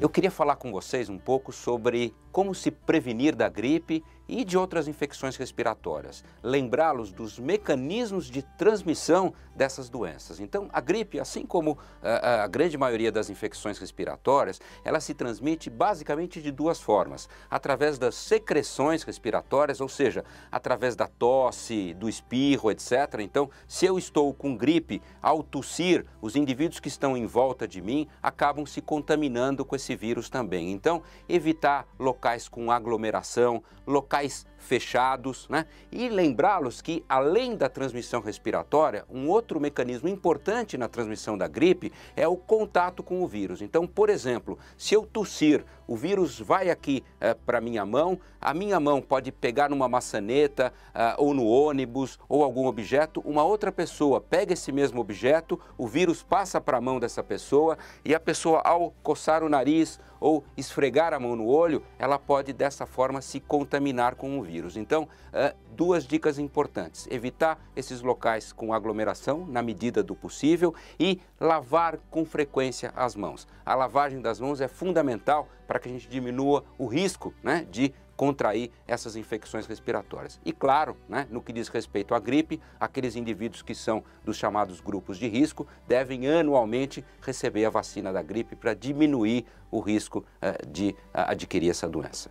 Eu queria falar com vocês um pouco sobre como se prevenir da gripe e de outras infecções respiratórias. Lembrá-los dos mecanismos de transmissão dessas doenças. Então, a gripe, assim como a, eh, eh, a grande maioria das infecções respiratórias, ela se transmite basicamente de duas formas: através das secreções respiratórias, ou seja, através da tosse, do espirro, etc. Então, se eu estou com gripe, ao tossir, os indivíduos que estão em volta de mim acabam se contaminando com esse vírus também. Então, evitar locais com aglomeração, locais fechados, né? E lembrá-los que, além da transmissão respiratória, um outro mecanismo importante na transmissão da gripe é o contato com o vírus. Então, por exemplo, se eu tossir, o vírus vai aqui é, para minha mão, a minha mão pode pegar numa maçaneta é, ou no ônibus ou algum objeto, uma outra pessoa pega esse mesmo objeto, o vírus passa para a mão dessa pessoa e a pessoa, ao coçar o nariz ou esfregar a mão no olho, ela pode dessa forma se contaminar com o vírus. Então, uh, duas dicas importantes: evitar esses locais com aglomeração na medida do possível e lavar com frequência as mãos. A lavagem das mãos é fundamental para que a gente diminua o risco né, de contrair essas infecções respiratórias. E claro, né, no que diz respeito à gripe, aqueles indivíduos que são dos chamados grupos de risco devem anualmente receber a vacina da gripe para diminuir o risco eh, de uh, adquirir essa doença.